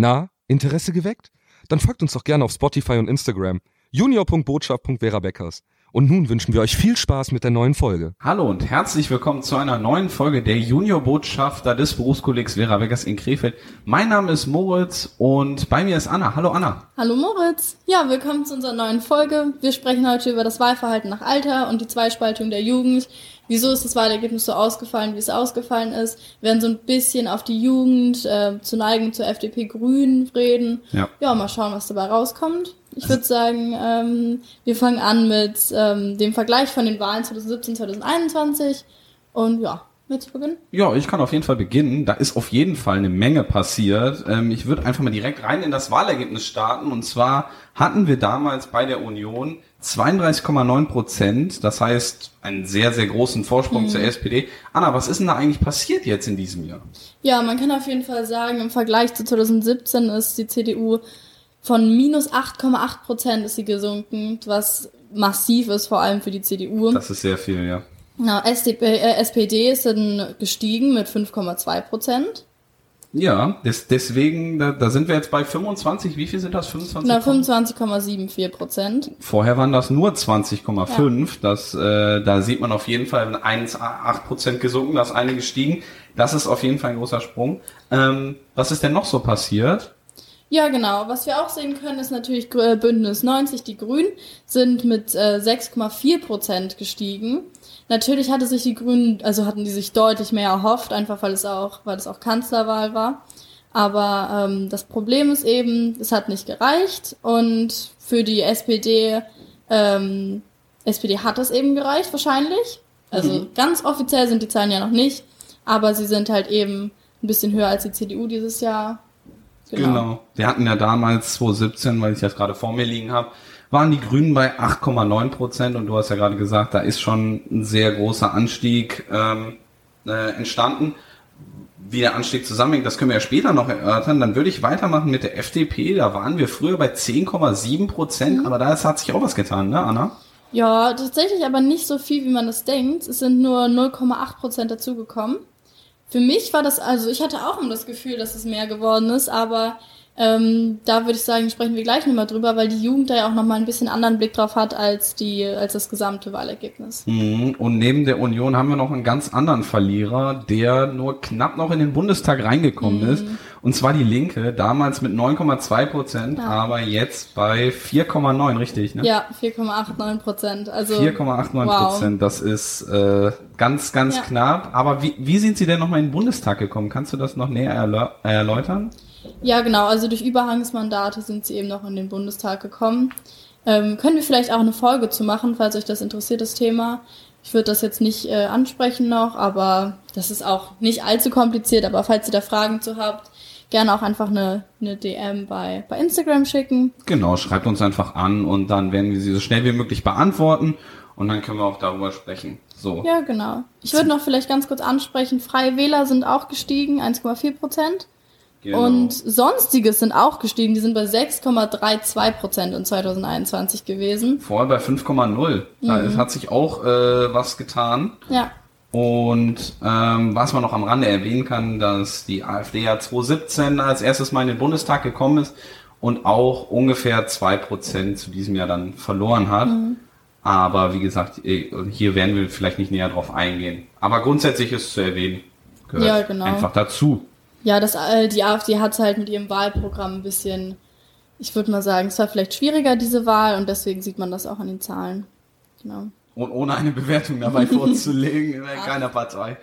Na, Interesse geweckt? Dann folgt uns doch gerne auf Spotify und Instagram. junior.botschaft.verabeckers. Und nun wünschen wir euch viel Spaß mit der neuen Folge. Hallo und herzlich willkommen zu einer neuen Folge der Juniorbotschafter des Berufskollegs Vera Beckers in Krefeld. Mein Name ist Moritz und bei mir ist Anna. Hallo Anna. Hallo Moritz. Ja, willkommen zu unserer neuen Folge. Wir sprechen heute über das Wahlverhalten nach Alter und die Zweispaltung der Jugend. Wieso ist das Wahlergebnis so ausgefallen, wie es ausgefallen ist? Wir werden so ein bisschen auf die Jugend, äh, zu Neigung zur FDP Grünen reden. Ja. ja, mal schauen, was dabei rauskommt. Ich würde sagen, ähm, wir fangen an mit ähm, dem Vergleich von den Wahlen 2017, 2021. Und ja, willst du beginnen? Ja, ich kann auf jeden Fall beginnen. Da ist auf jeden Fall eine Menge passiert. Ähm, ich würde einfach mal direkt rein in das Wahlergebnis starten. Und zwar hatten wir damals bei der Union 32,9 Prozent. Das heißt, einen sehr, sehr großen Vorsprung Mhm. zur SPD. Anna, was ist denn da eigentlich passiert jetzt in diesem Jahr? Ja, man kann auf jeden Fall sagen, im Vergleich zu 2017 ist die CDU von minus 8,8 Prozent ist sie gesunken, was massiv ist, vor allem für die CDU. Das ist sehr viel, ja. Na, SDP, äh, SPD ist dann gestiegen mit 5,2 Prozent. Ja, des, deswegen, da, da sind wir jetzt bei 25. Wie viel sind das? 25? Na, 25,74 Prozent. Vorher waren das nur 20,5. Das, äh, da sieht man auf jeden Fall 1,8 Prozent gesunken, das eine gestiegen. Das ist auf jeden Fall ein großer Sprung. Ähm, was ist denn noch so passiert? Ja, genau. Was wir auch sehen können, ist natürlich äh, Bündnis 90. Die Grünen sind mit äh, 6,4 Prozent gestiegen. Natürlich hatte sich die Grünen, also hatten die sich deutlich mehr erhofft, einfach weil es auch, weil es auch Kanzlerwahl war. Aber ähm, das Problem ist eben, es hat nicht gereicht und für die SPD, ähm, SPD hat es eben gereicht wahrscheinlich. Also ganz offiziell sind die Zahlen ja noch nicht, aber sie sind halt eben ein bisschen höher als die CDU dieses Jahr. Wir hatten ja damals 2017, weil ich das gerade vor mir liegen habe, waren die Grünen bei 8,9 Prozent und du hast ja gerade gesagt, da ist schon ein sehr großer Anstieg ähm, äh, entstanden. Wie der Anstieg zusammenhängt, das können wir ja später noch erörtern. Dann würde ich weitermachen mit der FDP. Da waren wir früher bei 10,7 Prozent, aber da hat sich auch was getan, ne, Anna? Ja, tatsächlich aber nicht so viel, wie man das denkt. Es sind nur 0,8 Prozent dazugekommen. Für mich war das, also ich hatte auch immer das Gefühl, dass es mehr geworden ist, aber ähm, da würde ich sagen, sprechen wir gleich nochmal drüber, weil die Jugend da ja auch nochmal ein bisschen anderen Blick drauf hat als die, als das gesamte Wahlergebnis. Mhm. Und neben der Union haben wir noch einen ganz anderen Verlierer, der nur knapp noch in den Bundestag reingekommen ist. Und zwar die Linke, damals mit 9,2 Prozent, Ja. aber jetzt bei 4,9, richtig, ne? Ja, 4,89 Prozent. Also 4,89 Prozent, das ist äh, ganz, ganz Ja. knapp. Aber wie, wie sind Sie denn nochmal in den Bundestag gekommen? Kannst du das noch näher erläutern? Ja, genau. Also durch Überhangsmandate sind sie eben noch in den Bundestag gekommen. Ähm, können wir vielleicht auch eine Folge zu machen, falls euch das interessiert, das Thema. Ich würde das jetzt nicht äh, ansprechen noch, aber das ist auch nicht allzu kompliziert. Aber falls ihr da Fragen zu habt, gerne auch einfach eine, eine DM bei, bei Instagram schicken. Genau, schreibt uns einfach an und dann werden wir sie so schnell wie möglich beantworten und dann können wir auch darüber sprechen. So. Ja, genau. Ich würde noch vielleicht ganz kurz ansprechen, Freie Wähler sind auch gestiegen, 1,4 Prozent. genau. Und Sonstiges sind auch gestiegen, die sind bei 6,32 Prozent in 2021 gewesen. Vorher bei 5,0. Da Mhm. hat sich auch äh, was getan. Ja, Und ähm, was man noch am Rande erwähnen kann, dass die AfD ja 2017 als erstes Mal in den Bundestag gekommen ist und auch ungefähr zwei Prozent zu diesem Jahr dann verloren hat. Mhm. Aber wie gesagt, eh, hier werden wir vielleicht nicht näher drauf eingehen. Aber grundsätzlich ist zu erwähnen. Gehört Ja, genau. einfach dazu. Ja, das, äh, die AfD hat halt mit ihrem Wahlprogramm ein bisschen, ich würde mal sagen, es war vielleicht schwieriger, diese Wahl, und deswegen sieht man das auch an den Zahlen. Genau. Und ohne eine Bewertung dabei vorzulegen in keiner Partei.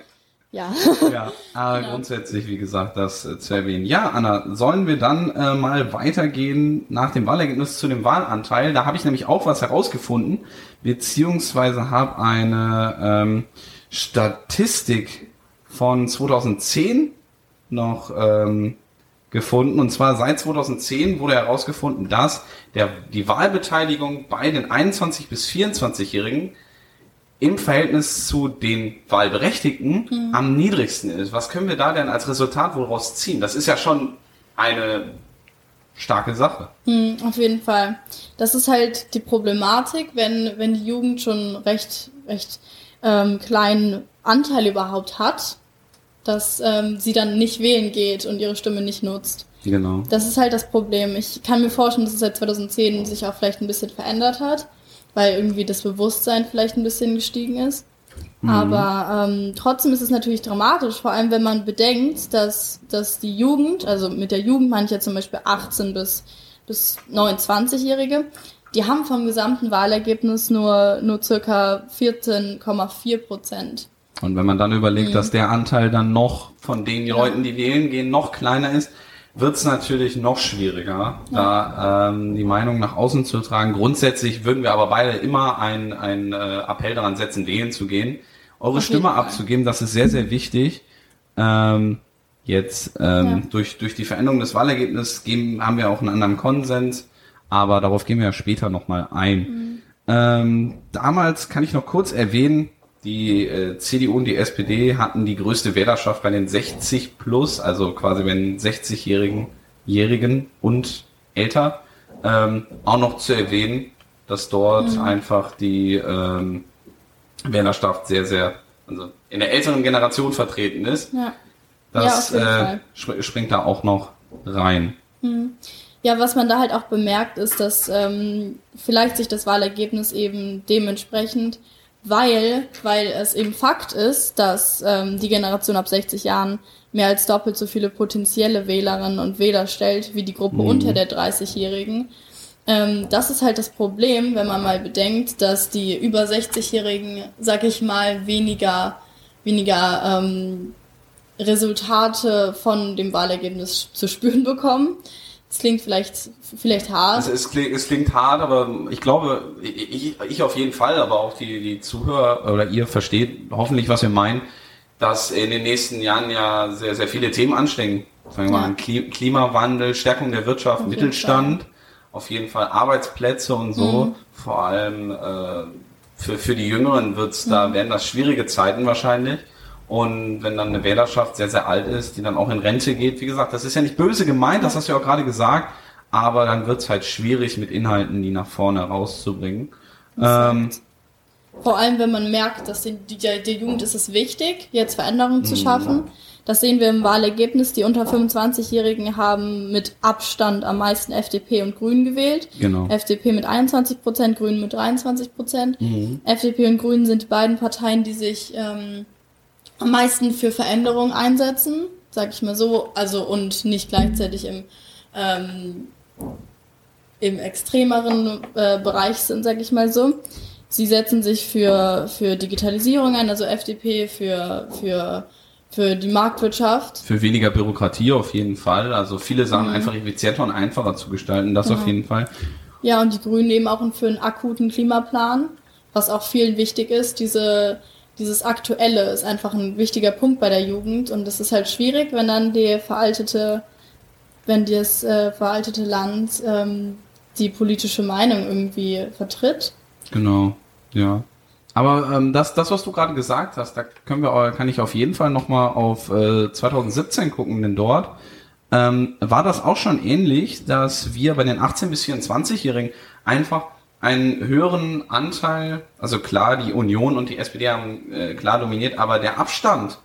Ja. Ja, aber grundsätzlich, wie gesagt, das äh, zu erwähnen. Ja, Anna, sollen wir dann äh, mal weitergehen nach dem Wahlergebnis zu dem Wahlanteil? Da habe ich nämlich auch was herausgefunden, beziehungsweise habe eine ähm, Statistik von 2010 noch ähm, gefunden. Und zwar seit 2010 wurde herausgefunden, dass der, die Wahlbeteiligung bei den 21 bis 24-Jährigen im Verhältnis zu den Wahlberechtigten am niedrigsten ist. Was können wir da denn als Resultat woraus ziehen? Das ist ja schon eine starke Sache. Hm, auf jeden Fall. Das ist halt die Problematik, wenn, wenn die Jugend schon recht, recht ähm, kleinen Anteil überhaupt hat, dass ähm, sie dann nicht wählen geht und ihre Stimme nicht nutzt. Genau. Das ist halt das Problem. Ich kann mir vorstellen, dass es seit 2010 sich auch vielleicht ein bisschen verändert hat, weil irgendwie das Bewusstsein vielleicht ein bisschen gestiegen ist. Mhm. Aber ähm, trotzdem ist es natürlich dramatisch, vor allem wenn man bedenkt, dass, dass die Jugend, also mit der Jugend meine ich ja zum Beispiel 18 bis, bis 29-Jährige, die haben vom gesamten Wahlergebnis nur, nur circa 14,4 Prozent. Und wenn man dann überlegt, mhm. dass der Anteil dann noch von den ja. Leuten, die wählen gehen, noch kleiner ist, wird es natürlich noch schwieriger, ja. da ähm, die Meinung nach außen zu tragen. Grundsätzlich würden wir aber beide immer einen äh, Appell daran setzen, wählen zu gehen, eure Stimme abzugeben. Das ist sehr, sehr wichtig. Ähm, jetzt ähm, ja. durch, durch die Veränderung des Wahlergebnisses geben, haben wir auch einen anderen Konsens, aber darauf gehen wir ja später nochmal ein. Mhm. Ähm, damals kann ich noch kurz erwähnen, die äh, CDU und die SPD hatten die größte Wählerschaft bei den 60 plus, also quasi bei den 60-Jährigen Jährigen und älter. Ähm, auch noch zu erwähnen, dass dort mhm. einfach die ähm, Wählerschaft sehr, sehr, also in der älteren Generation vertreten ist. Ja. Das ja, äh, sp springt da auch noch rein. Mhm. Ja, was man da halt auch bemerkt, ist, dass ähm, vielleicht sich das Wahlergebnis eben dementsprechend weil, weil es eben Fakt ist, dass ähm, die Generation ab 60 Jahren mehr als doppelt so viele potenzielle Wählerinnen und Wähler stellt wie die Gruppe mhm. unter der 30-Jährigen. Ähm, das ist halt das Problem, wenn man mal bedenkt, dass die über 60-Jährigen, sag ich mal, weniger, weniger ähm, Resultate von dem Wahlergebnis zu spüren bekommen. Es klingt vielleicht, vielleicht hart. Also es, klingt, es klingt hart, aber ich glaube, ich, ich auf jeden Fall, aber auch die, die Zuhörer oder ihr versteht hoffentlich, was wir meinen, dass in den nächsten Jahren ja sehr, sehr viele Themen anstehen. Sagen wir ja. mal Klimawandel, Stärkung der Wirtschaft, auf Mittelstand, jeden auf jeden Fall Arbeitsplätze und so. Mhm. Vor allem äh, für, für die Jüngeren wird's mhm. da, werden das schwierige Zeiten wahrscheinlich. Und wenn dann eine Wählerschaft sehr, sehr alt ist, die dann auch in Rente geht, wie gesagt, das ist ja nicht böse gemeint, das hast du ja auch gerade gesagt, aber dann wird es halt schwierig mit Inhalten, die nach vorne rauszubringen. Ähm, Vor allem, wenn man merkt, dass die, die, der Jugend ist es wichtig, jetzt Veränderungen zu schaffen. Das sehen wir im Wahlergebnis. Die unter 25-Jährigen haben mit Abstand am meisten FDP und Grünen gewählt. Genau. FDP mit 21 Prozent, Grünen mit 23 Prozent. Mhm. FDP und Grünen sind die beiden Parteien, die sich ähm, am meisten für Veränderung einsetzen, sag ich mal so, also und nicht gleichzeitig im, ähm, im extremeren äh, Bereich sind, sag ich mal so. Sie setzen sich für, für Digitalisierung ein, also FDP, für, für, für die Marktwirtschaft. Für weniger Bürokratie auf jeden Fall. Also viele Sachen mhm. einfach effizienter und einfacher zu gestalten, das genau. auf jeden Fall. Ja, und die Grünen eben auch für einen akuten Klimaplan, was auch vielen wichtig ist, diese dieses Aktuelle ist einfach ein wichtiger Punkt bei der Jugend und es ist halt schwierig, wenn dann die veraltete, wenn das äh, veraltete Land ähm, die politische Meinung irgendwie vertritt. Genau, ja. Aber ähm, das, das, was du gerade gesagt hast, da können wir, kann ich auf jeden Fall nochmal auf äh, 2017 gucken, denn dort ähm, war das auch schon ähnlich, dass wir bei den 18 bis 24-Jährigen einfach einen höheren Anteil, also klar, die Union und die SPD haben äh, klar dominiert, aber der Abstand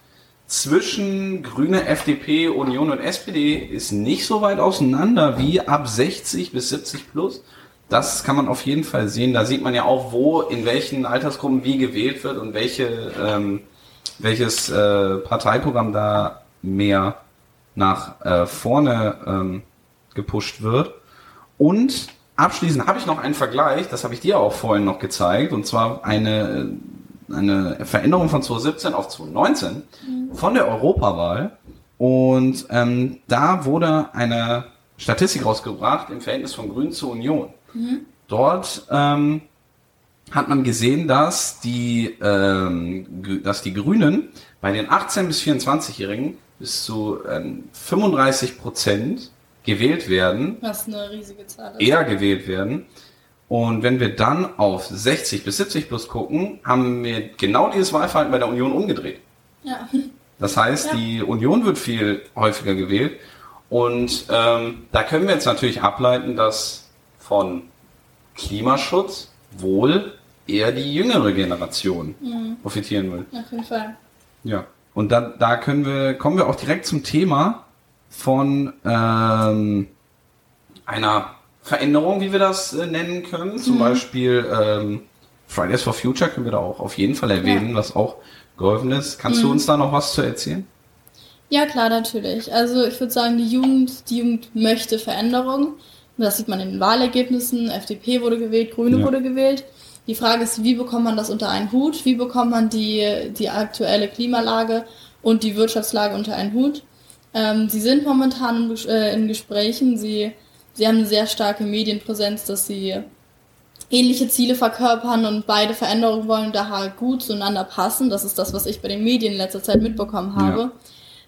zwischen Grüne, FDP, Union und SPD ist nicht so weit auseinander wie ab 60 bis 70 plus. Das kann man auf jeden Fall sehen. Da sieht man ja auch, wo, in welchen Altersgruppen wie gewählt wird und welche, ähm, welches äh, Parteiprogramm da mehr nach äh, vorne ähm, gepusht wird. Und Abschließend habe ich noch einen Vergleich, das habe ich dir auch vorhin noch gezeigt, und zwar eine, eine Veränderung von 2017 auf 2019 mhm. von der Europawahl. Und ähm, da wurde eine Statistik rausgebracht im Verhältnis von Grün zu Union. Mhm. Dort ähm, hat man gesehen, dass die, ähm, dass die Grünen bei den 18 bis 24-Jährigen bis zu ähm, 35 Prozent gewählt werden. Was eine riesige Zahl ist. Eher gewählt werden. Und wenn wir dann auf 60 bis 70 plus gucken, haben wir genau dieses Wahlverhalten bei der Union umgedreht. Ja. Das heißt, ja. die Union wird viel häufiger gewählt. Und ähm, da können wir jetzt natürlich ableiten, dass von Klimaschutz wohl eher die jüngere Generation mhm. profitieren will. Auf jeden Fall. Ja. Und da, da können wir, kommen wir auch direkt zum Thema von ähm, einer Veränderung, wie wir das äh, nennen können. Zum Beispiel ähm, Fridays for Future können wir da auch auf jeden Fall erwähnen, was auch geholfen ist. Kannst du uns da noch was zu erzählen? Ja, klar, natürlich. Also ich würde sagen, die Jugend, die Jugend möchte Veränderung. Das sieht man in den Wahlergebnissen. FDP wurde gewählt, Grüne Ja. wurde gewählt. Die Frage ist, wie bekommt man das unter einen Hut? Wie bekommt man die, die aktuelle Klimalage und die Wirtschaftslage unter einen Hut? Ähm, sie sind momentan in, äh, in Gesprächen. Sie, sie haben eine sehr starke Medienpräsenz, dass sie ähnliche Ziele verkörpern und beide Veränderungen wollen, daher gut zueinander passen. Das ist das, was ich bei den Medien in letzter Zeit mitbekommen habe. Ja.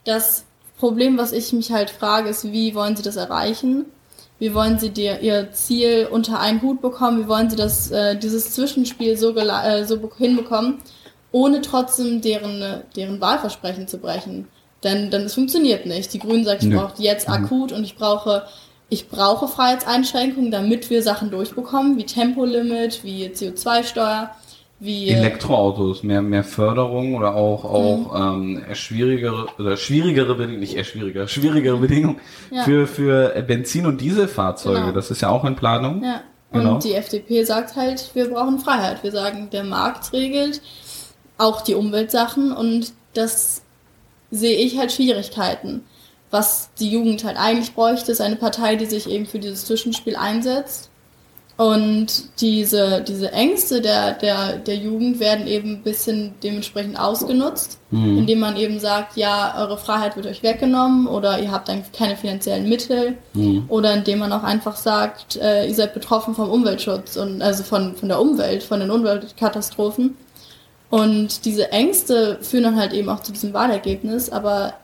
Das Problem, was ich mich halt frage, ist, wie wollen sie das erreichen? Wie wollen sie dir, ihr Ziel unter einen Hut bekommen? Wie wollen sie das, äh, dieses Zwischenspiel so, äh, so be- hinbekommen, ohne trotzdem deren, deren Wahlversprechen zu brechen? Denn, denn es funktioniert nicht. Die Grünen sagen, ich Nö. brauche jetzt akut und ich brauche, ich brauche Freiheitseinschränkungen, damit wir Sachen durchbekommen, wie Tempolimit, wie CO2-Steuer, wie Elektroautos, mehr, mehr Förderung oder auch, auch Mhm. ähm, schwierigere oder schwierigere Bedingungen, nicht eher schwieriger, schwierigere Bedingungen Ja. für, für Benzin- und Dieselfahrzeuge. Genau. Das ist ja auch in Planung. Ja. Genau. Und die FDP sagt halt, wir brauchen Freiheit. Wir sagen, der Markt regelt auch die Umweltsachen und das sehe ich halt Schwierigkeiten. Was die Jugend halt eigentlich bräuchte, ist eine Partei, die sich eben für dieses Zwischenspiel einsetzt. Und diese, diese Ängste der, der, der Jugend werden eben ein bisschen dementsprechend ausgenutzt, Mhm. indem man eben sagt, ja, eure Freiheit wird euch weggenommen oder ihr habt dann keine finanziellen Mittel Mhm. oder indem man auch einfach sagt, äh, ihr seid betroffen vom Umweltschutz und also von, von der Umwelt, von den Umweltkatastrophen. Und diese Ängste führen dann halt eben auch zu diesem Wahlergebnis, aber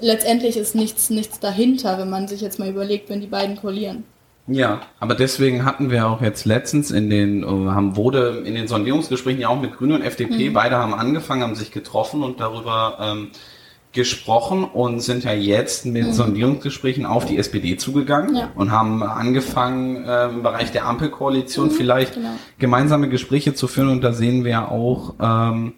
letztendlich ist nichts, nichts dahinter, wenn man sich jetzt mal überlegt, wenn die beiden koalieren. Ja, aber deswegen hatten wir auch jetzt letztens in den, äh, haben wurde in den Sondierungsgesprächen ja auch mit Grünen und FDP, beide haben angefangen, haben sich getroffen und darüber ähm, gesprochen und sind ja jetzt mit Sondierungsgesprächen auf die SPD zugegangen Ja. und haben angefangen, äh, im Bereich der Ampelkoalition vielleicht genau. gemeinsame Gespräche zu führen und da sehen wir auch, ähm,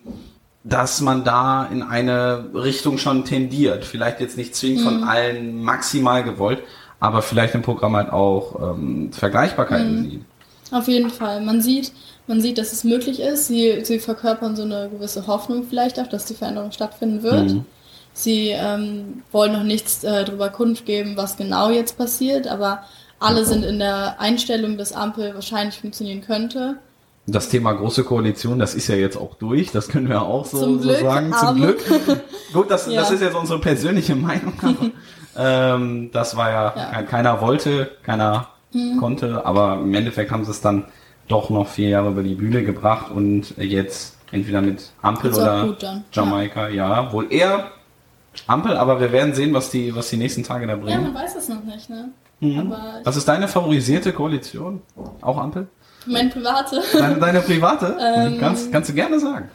dass man da in eine Richtung schon tendiert. Vielleicht jetzt nicht zwingend von allen maximal gewollt, aber vielleicht im Programm halt auch ähm, Vergleichbarkeiten sieht. Auf jeden Fall. Man sieht, man sieht, dass es möglich ist. Sie, sie verkörpern so eine gewisse Hoffnung vielleicht auch, dass die Veränderung stattfinden wird. Mhm. Sie ähm, wollen noch nichts äh, darüber kundgeben, was genau jetzt passiert, aber alle sind in der Einstellung, dass Ampel wahrscheinlich funktionieren könnte. Das Thema große Koalition, das ist ja jetzt auch durch, das können wir auch so, Zum so Glück, sagen. Zum Glück. Gut, das, Ja. das ist jetzt unsere persönliche Meinung. Aber, ähm, das war ja, Ja. Mhm. kein- keiner wollte, keiner konnte, aber im Endeffekt haben sie es dann doch noch vier Jahre über die Bühne gebracht und jetzt entweder mit Ampel oder. Jamaika, ja. wohl eher Ampel, aber wir werden sehen, was die, was die nächsten Tage da Ja, bringen. man weiß es noch nicht, ne? Mhm. Was ist deine favorisierte Koalition? Auch Ampel? mein private. Deine, deine private? Ähm. kannst, kannst du gerne sagen.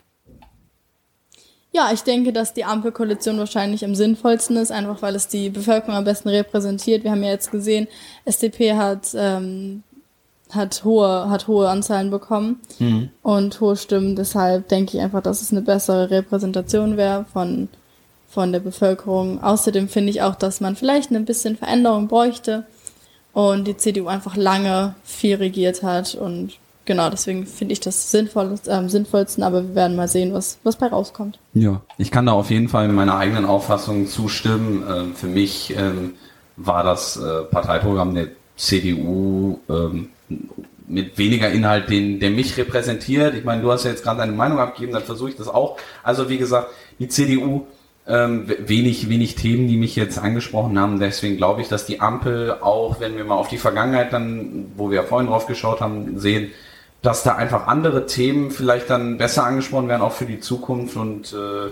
Ja, ich denke, dass die Ampelkoalition wahrscheinlich am sinnvollsten ist, einfach weil es die Bevölkerung am besten repräsentiert. Wir haben ja jetzt gesehen, SDP hat, ähm, hat hohe, hat hohe Anzahlen bekommen und hohe Stimmen. Deshalb denke ich einfach, dass es eine bessere Repräsentation wäre von, von der Bevölkerung. Außerdem finde ich auch, dass man vielleicht ein bisschen Veränderung bräuchte und die CDU einfach lange viel regiert hat und genau, deswegen finde ich das sinnvoll, ähm, sinnvollsten, aber wir werden mal sehen, was, was bei rauskommt. Ja, ich kann da auf jeden Fall meiner eigenen Auffassung zustimmen. Ähm, für mich ähm, war das äh, Parteiprogramm der CDU ähm, mit weniger Inhalt, den, der mich repräsentiert. Ich meine, du hast ja jetzt gerade deine Meinung abgegeben, dann versuche ich das auch. Also wie gesagt, die CDU ähm, we- wenig, wenig Themen, die mich jetzt angesprochen haben. Deswegen glaube ich, dass die Ampel auch, wenn wir mal auf die Vergangenheit dann, wo wir ja vorhin drauf geschaut haben, sehen, dass da einfach andere Themen vielleicht dann besser angesprochen werden, auch für die Zukunft und äh,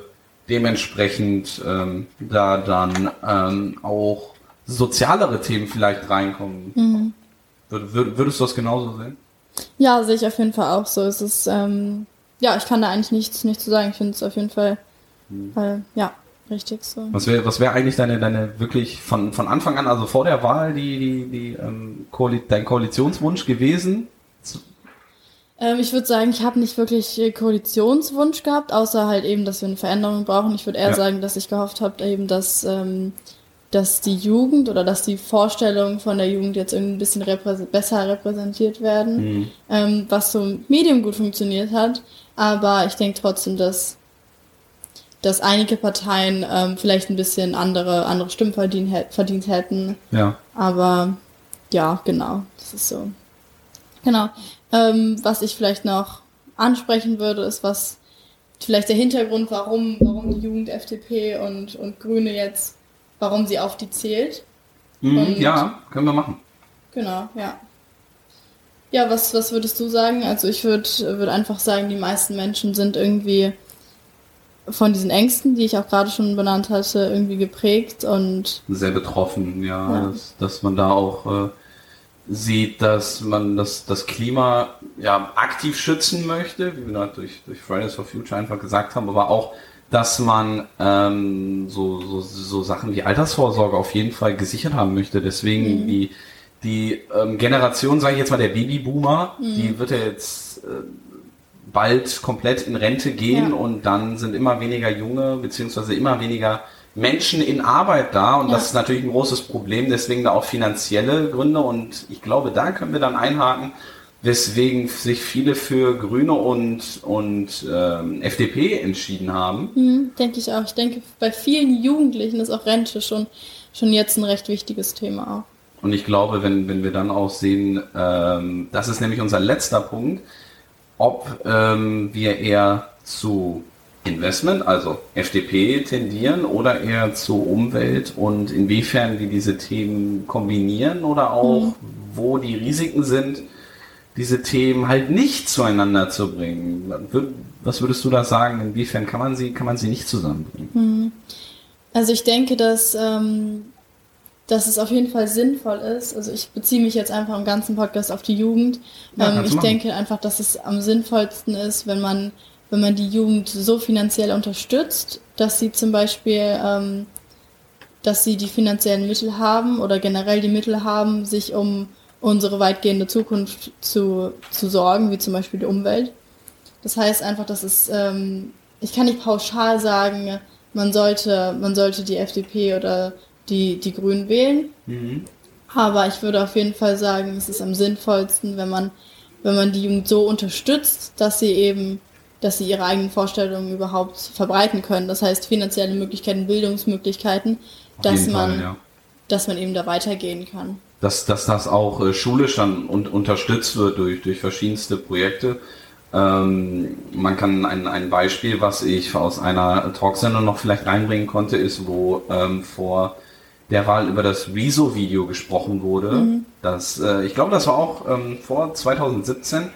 dementsprechend ähm, da dann ähm, auch sozialere Themen vielleicht reinkommen. Würd, würd, würdest du das genauso sehen? Ja, sehe ich auf jeden Fall auch so. Es ist, ähm, ja, ich kann da eigentlich nichts, nichts zu sagen. Ich finde es auf jeden Fall, weil, ja, richtig so. Was wäre was wär eigentlich deine, deine wirklich von, von Anfang an, also vor der Wahl, die, die, die ähm, Koali dein Koalitionswunsch gewesen? Ähm, ich würde sagen, ich habe nicht wirklich äh, Koalitionswunsch gehabt, außer halt eben, dass wir eine Veränderung brauchen. Ich würde eher Ja. sagen, dass ich gehofft habe, eben, dass, ähm, dass die Jugend oder dass die Vorstellungen von der Jugend jetzt irgendwie ein bisschen reprä besser repräsentiert werden, mhm. ähm, was so Medium gut funktioniert hat. Aber ich denke trotzdem, dass, dass einige Parteien ähm, vielleicht ein bisschen andere, andere Stimmen verdient, verdient hätten. Ja. Aber ja, genau, das ist so. Genau. Ähm, was ich vielleicht noch ansprechen würde, ist, was vielleicht der Hintergrund, warum, warum die Jugend FDP und, und Grüne jetzt warum sie auf die zählt. Mhm, ja, können wir machen. Genau, ja. Ja, was, was würdest du sagen? Also ich würde würd einfach sagen, die meisten Menschen sind irgendwie von diesen Ängsten, die ich auch gerade schon benannt hatte, irgendwie geprägt und sehr betroffen, ja, ja. Dass, dass, man da auch äh, sieht, dass man das, das Klima ja aktiv schützen möchte, wie wir durch, durch Fridays for Future einfach gesagt haben, aber auch dass man ähm, so, so, so Sachen wie Altersvorsorge auf jeden Fall gesichert haben möchte. Deswegen mhm. die, die ähm, Generation, sage ich jetzt mal, der Babyboomer, mhm. die wird ja jetzt äh, bald komplett in Rente gehen ja. und dann sind immer weniger junge beziehungsweise immer weniger Menschen in Arbeit da und ja. das ist natürlich ein großes Problem, deswegen da auch finanzielle Gründe und ich glaube, da können wir dann einhaken, weswegen sich viele für Grüne und, und ähm, FDP entschieden haben. Hm, denke ich auch. Ich denke, bei vielen Jugendlichen ist auch Rente schon, schon jetzt ein recht wichtiges Thema auch. Und ich glaube, wenn, wenn wir dann auch sehen, ähm, das ist nämlich unser letzter Punkt, ob ähm, wir eher zu Investment, also FDP tendieren oder eher zu Umwelt und inwiefern wir diese Themen kombinieren oder auch, mhm. wo die Risiken sind, diese Themen halt nicht zueinander zu bringen. Was würdest du da sagen? Inwiefern kann man sie, kann man sie nicht zusammenbringen? Hm. Also ich denke, dass, ähm, dass es auf jeden Fall sinnvoll ist. Also ich beziehe mich jetzt einfach im ganzen Podcast auf die Jugend. Ja, ähm, ich denke einfach, dass es am sinnvollsten ist, wenn man, wenn man die Jugend so finanziell unterstützt, dass sie zum Beispiel, ähm, dass sie die finanziellen Mittel haben oder generell die Mittel haben, sich um unsere weitgehende Zukunft zu, zu sorgen, wie zum Beispiel die Umwelt. Das heißt einfach, dass es, ähm, ich kann nicht pauschal sagen, man sollte, man sollte die FDP oder die, die Grünen wählen. Mhm. Aber ich würde auf jeden Fall sagen, es ist am sinnvollsten, wenn man, wenn man die Jugend so unterstützt, dass sie eben, dass sie ihre eigenen Vorstellungen überhaupt verbreiten können. Das heißt finanzielle Möglichkeiten, Bildungsmöglichkeiten, dass man, Fall, ja. dass man eben da weitergehen kann dass, dass das auch äh, schulisch dann und unterstützt wird durch, durch verschiedenste Projekte. Ähm, man kann ein, ein Beispiel, was ich aus einer Talksendung noch vielleicht reinbringen konnte, ist, wo ähm, vor der Wahl über das Rezo-Video gesprochen wurde. Mhm. Das, äh, ich glaube, das war auch ähm, vor 2017,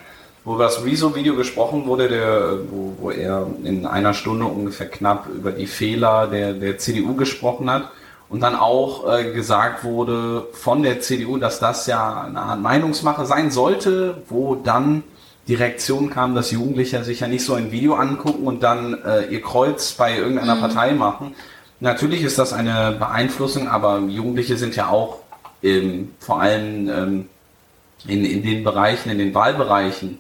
wo über das Rezo-Video gesprochen wurde, der, wo, wo er in einer Stunde ungefähr knapp über die Fehler der, der CDU gesprochen hat und dann auch äh, gesagt wurde von der CDU, dass das ja eine Art Meinungsmache sein sollte, wo dann die Reaktion kam, dass Jugendliche sich ja nicht so ein Video angucken und dann äh, ihr Kreuz bei irgendeiner mhm. Partei machen. Natürlich ist das eine Beeinflussung, aber Jugendliche sind ja auch ähm, vor allem ähm, in, in den Bereichen, in den Wahlbereichen,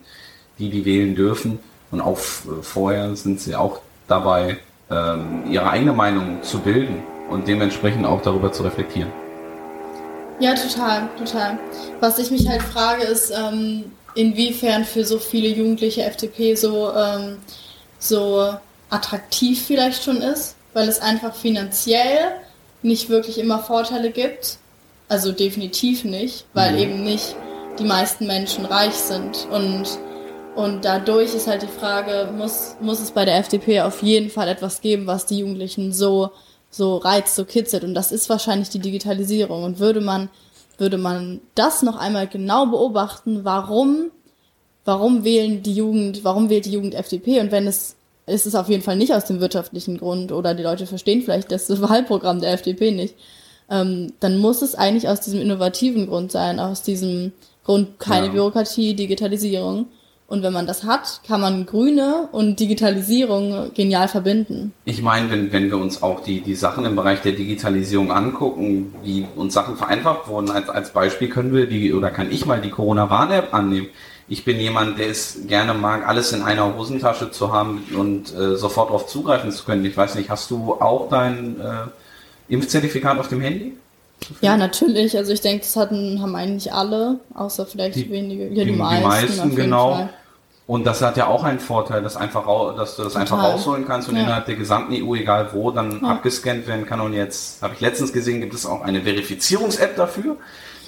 die die wählen dürfen und auch vorher sind sie auch dabei, ähm, ihre eigene Meinung zu bilden und dementsprechend auch darüber zu reflektieren. Ja, total, total. Was ich mich halt frage, ist, ähm, inwiefern für so viele Jugendliche FDP so, ähm, so attraktiv vielleicht schon ist, weil es einfach finanziell nicht wirklich immer Vorteile gibt. Also definitiv nicht, weil mhm. eben nicht die meisten Menschen reich sind. Und, und dadurch ist halt die Frage, muss, muss es bei der FDP auf jeden Fall etwas geben, was die Jugendlichen so so reizt, so kitzelt. Und das ist wahrscheinlich die Digitalisierung. Und würde man, würde man das noch einmal genau beobachten, warum, warum wählen die Jugend, warum wählt die Jugend FDP? Und wenn es, ist es auf jeden Fall nicht aus dem wirtschaftlichen Grund oder die Leute verstehen vielleicht das Wahlprogramm der FDP nicht, ähm, dann muss es eigentlich aus diesem innovativen Grund sein, aus diesem Grund keine ja. Bürokratie, Digitalisierung. Und wenn man das hat, kann man Grüne und Digitalisierung genial verbinden. Ich meine, wenn, wenn wir uns auch die, die Sachen im Bereich der Digitalisierung angucken, wie uns Sachen vereinfacht wurden, als, als Beispiel können wir die, oder kann ich mal die Corona-Warn-App annehmen. Ich bin jemand, der es gerne mag, alles in einer Hosentasche zu haben und äh, sofort darauf zugreifen zu können. Ich weiß nicht, hast du auch dein, äh, Impfzertifikat auf dem Handy? Ja, natürlich. Also ich denke, das hatten, haben eigentlich alle, außer vielleicht Die- wenige. Ja, die, die meisten. meisten, auf jeden genau. Fall. Und das hat ja auch einen Vorteil, dass, einfach dass du das einfach Total. rausholen kannst und Ja. innerhalb der gesamten EU, egal wo, dann Ja. abgescannt werden kann. Und jetzt, habe ich letztens gesehen, gibt es auch eine Verifizierungs-App dafür,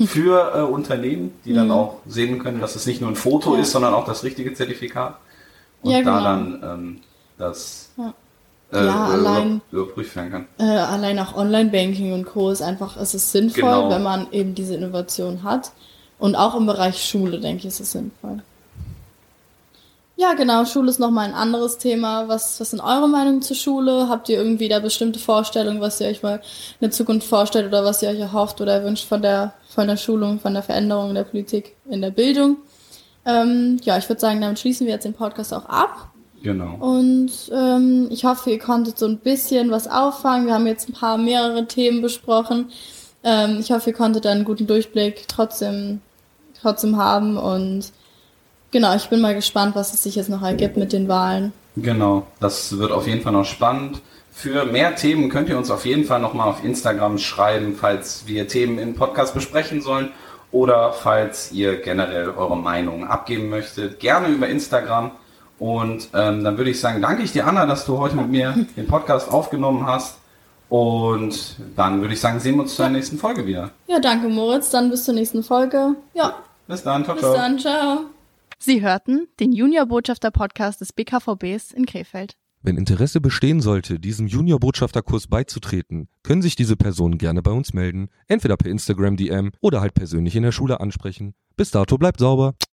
für äh, Unternehmen, die dann auch sehen können, dass es nicht nur ein Foto Mhm. Ja. ist, sondern auch das richtige Zertifikat. Und da genau. dann ähm, das äh, Ja, äh, allein- über- überprüft werden kann. Äh, allein auch Online-Banking und Co. ist einfach, es ist sinnvoll, Genau. wenn man eben diese Innovation hat. Und auch im Bereich Schule, denke ich, ist es sinnvoll. Ja, genau, Schule ist nochmal ein anderes Thema. Was, was sind eure Meinungen zur Schule? Habt ihr irgendwie da bestimmte Vorstellungen, was ihr euch mal in der Zukunft vorstellt oder was ihr euch erhofft oder wünscht von der, von der Schulung, von der Veränderung der Politik, in der Bildung? Ähm, ja, ich würde sagen, damit schließen wir jetzt den Podcast auch ab. Genau. Und ähm, ich hoffe, ihr konntet so ein bisschen was auffangen. Wir haben jetzt ein paar mehrere Themen besprochen. Ähm, ich hoffe, ihr konntet einen guten Durchblick trotzdem, trotzdem haben. Und genau, ich bin mal gespannt, was es sich jetzt noch ergibt mit den Wahlen. Genau, das wird auf jeden Fall noch spannend. Für mehr Themen könnt ihr uns auf jeden Fall nochmal auf Instagram schreiben, falls wir Themen im Podcast besprechen sollen oder falls ihr generell eure Meinung abgeben möchtet. Gerne über Instagram. Und ähm, dann würde ich sagen, danke ich dir, Anna, dass du heute mit mir den Podcast aufgenommen hast. Und dann würde ich sagen, sehen wir uns zur nächsten Folge wieder. Ja, danke Moritz. Dann bis zur nächsten Folge. Ja, Bis dann, ciao, bis ciao. dann. Ciao. Sie hörten den Junior-Botschafter-Podcast des BKVBs in Krefeld. Wenn Interesse bestehen sollte, diesem Junior-Botschafterkurs beizutreten, können sich diese Personen gerne bei uns melden. Entweder per Instagram DM oder halt persönlich in der Schule ansprechen. Bis dato bleibt sauber.